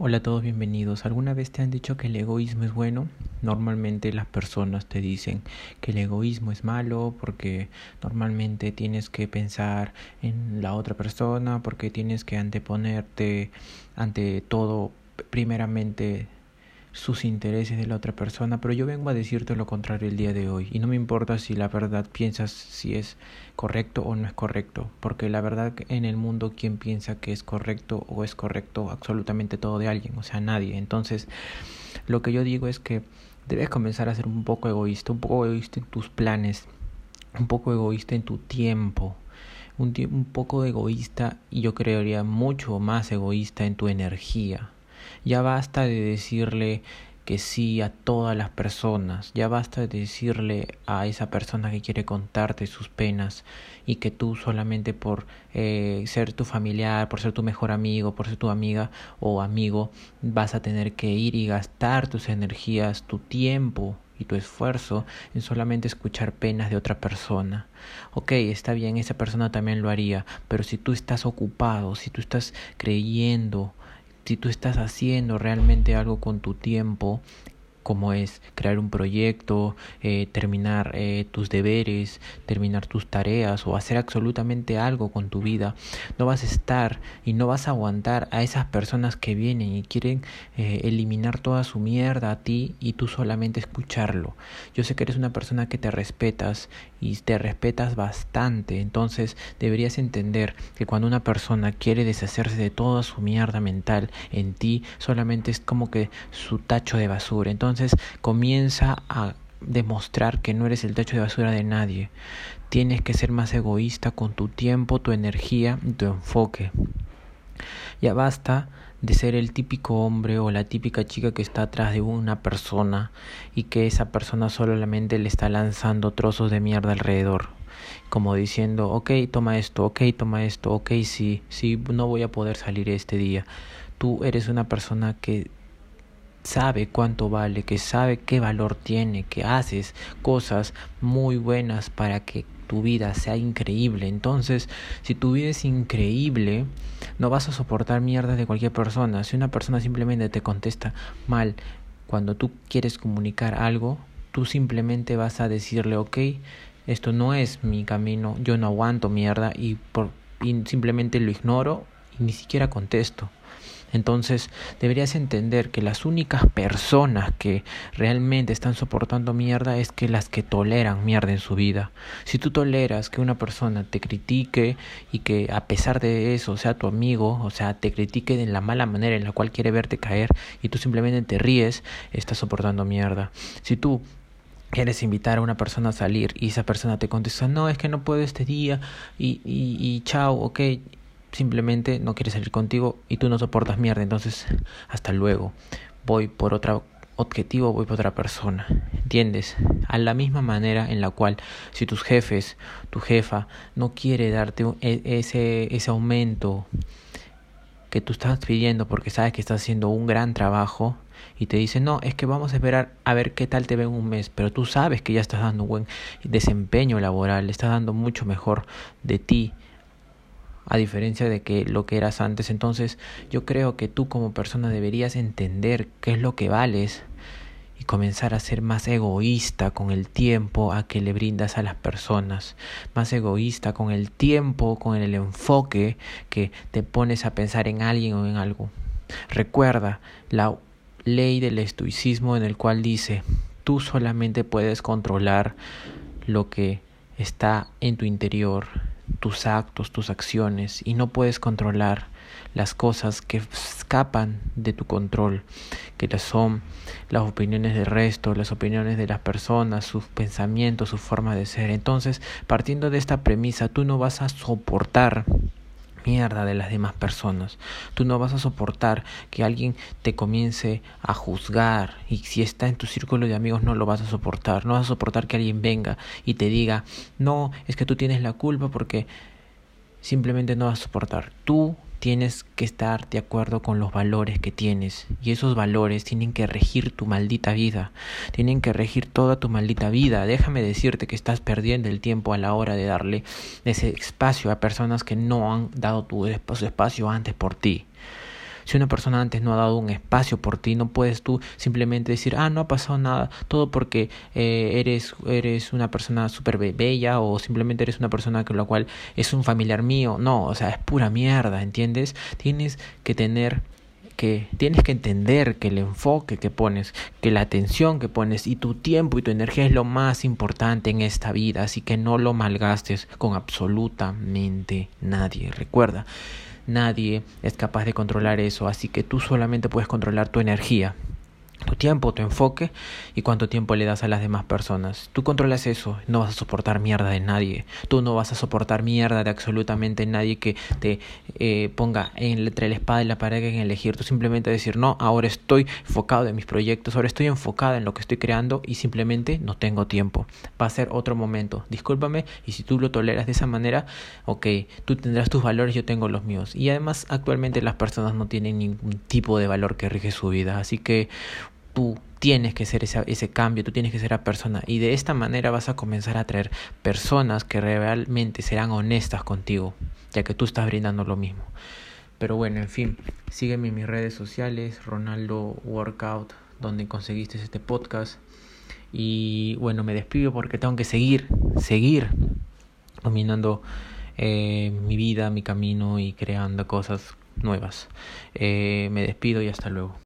Hola a todos, bienvenidos. ¿Alguna vez te han dicho que el egoísmo es bueno? Normalmente las personas te dicen que el egoísmo es malo porque normalmente tienes que pensar en la otra persona, porque tienes que anteponerte ante todo primeramente sus intereses de la otra persona, pero yo vengo a decirte lo contrario el día de hoy y no me importa si la verdad piensas si es correcto o no es correcto, porque la verdad en el mundo quien piensa que es correcto o es correcto absolutamente todo de alguien, o sea, nadie. Entonces, lo que yo digo es que debes comenzar a ser un poco egoísta, un poco egoísta en tus planes, un poco egoísta en tu tiempo. Un, un poco egoísta y yo creería mucho más egoísta en tu energía ya basta de decirle que sí a todas las personas, ya basta de decirle a esa persona que quiere contarte sus penas y que tú solamente por eh, ser tu familiar, por ser tu mejor amigo, por ser tu amiga o amigo, vas a tener que ir y gastar tus energías, tu tiempo y tu esfuerzo en solamente escuchar penas de otra persona. Ok, está bien, esa persona también lo haría, pero si tú estás ocupado, si tú estás creyendo si tú estás haciendo realmente algo con tu tiempo, como es crear un proyecto, eh, terminar eh, tus deberes, terminar tus tareas o hacer absolutamente algo con tu vida, no vas a estar y no vas a aguantar a esas personas que vienen y quieren eh, eliminar toda su mierda a ti y tú solamente escucharlo. Yo sé que eres una persona que te respetas y te respetas bastante, entonces deberías entender que cuando una persona quiere deshacerse de toda su mierda mental en ti, solamente es como que su tacho de basura. Entonces, comienza a demostrar que no eres el techo de basura de nadie. Tienes que ser más egoísta con tu tiempo, tu energía y tu enfoque. Ya basta de ser el típico hombre o la típica chica que está atrás de una persona y que esa persona solamente le está lanzando trozos de mierda alrededor. Como diciendo, ok, toma esto, ok, toma esto, ok, sí, sí, no voy a poder salir este día. Tú eres una persona que sabe cuánto vale, que sabe qué valor tiene, que haces cosas muy buenas para que tu vida sea increíble. Entonces, si tu vida es increíble, no vas a soportar mierda de cualquier persona. Si una persona simplemente te contesta mal cuando tú quieres comunicar algo, tú simplemente vas a decirle, ok, esto no es mi camino, yo no aguanto mierda y, por, y simplemente lo ignoro y ni siquiera contesto. Entonces deberías entender que las únicas personas que realmente están soportando mierda es que las que toleran mierda en su vida. Si tú toleras que una persona te critique y que a pesar de eso sea tu amigo, o sea, te critique de la mala manera en la cual quiere verte caer y tú simplemente te ríes, estás soportando mierda. Si tú quieres invitar a una persona a salir y esa persona te contesta, no, es que no puedo este día y, y, y chao, ok, simplemente no quiere salir contigo y tú no soportas mierda, entonces hasta luego. Voy por otro objetivo, voy por otra persona. ¿Entiendes? A la misma manera en la cual si tus jefes, tu jefa no quiere darte e, ese ese aumento que tú estás pidiendo porque sabes que estás haciendo un gran trabajo y te dice, no, es que vamos a esperar a ver qué tal te ve en un mes, pero tú sabes que ya estás dando un buen desempeño laboral, estás dando mucho mejor de ti a diferencia de que lo que eras antes. Entonces yo creo que tú como persona deberías entender qué es lo que vales y comenzar a ser más egoísta con el tiempo a que le brindas a las personas, más egoísta con el tiempo, con el enfoque que te pones a pensar en alguien o en algo. Recuerda la ley del estoicismo en el cual dice, tú solamente puedes controlar lo que está en tu interior tus actos, tus acciones y no puedes controlar las cosas que escapan de tu control, que son las opiniones del resto, las opiniones de las personas, sus pensamientos, su forma de ser. Entonces, partiendo de esta premisa, tú no vas a soportar mierda de las demás personas. Tú no vas a soportar que alguien te comience a juzgar y si está en tu círculo de amigos no lo vas a soportar. No vas a soportar que alguien venga y te diga, no, es que tú tienes la culpa porque simplemente no vas a soportar. Tú tienes que estar de acuerdo con los valores que tienes y esos valores tienen que regir tu maldita vida, tienen que regir toda tu maldita vida. Déjame decirte que estás perdiendo el tiempo a la hora de darle ese espacio a personas que no han dado tu espacio antes por ti. Si una persona antes no ha dado un espacio por ti, no puedes tú simplemente decir, ah, no ha pasado nada, todo porque eh, eres, eres una persona súper bella o simplemente eres una persona con la cual es un familiar mío. No, o sea, es pura mierda, ¿entiendes? Tienes que tener que tienes que entender que el enfoque que pones, que la atención que pones y tu tiempo y tu energía es lo más importante en esta vida, así que no lo malgastes con absolutamente nadie. Recuerda, nadie es capaz de controlar eso, así que tú solamente puedes controlar tu energía tu tiempo, tu enfoque y cuánto tiempo le das a las demás personas. Tú controlas eso, no vas a soportar mierda de nadie. Tú no vas a soportar mierda de absolutamente nadie que te eh, ponga entre la espada y la pared en elegir. Tú simplemente decir, no, ahora estoy enfocado en mis proyectos, ahora estoy enfocada en lo que estoy creando y simplemente no tengo tiempo. Va a ser otro momento. Discúlpame y si tú lo toleras de esa manera, ok, tú tendrás tus valores, yo tengo los míos. Y además actualmente las personas no tienen ningún tipo de valor que rige su vida. Así que tú tienes que ser ese, cambio, tú tienes que ser la persona y de esta manera vas a comenzar a traer personas que realmente serán honestas contigo, ya que tú estás brindando lo mismo. Pero bueno, en fin, sígueme en mis redes sociales, Ronaldo Workout, donde conseguiste este podcast. Y bueno, me despido porque tengo que seguir, seguir dominando eh, mi vida, mi camino y creando cosas nuevas. Eh, me despido y hasta luego.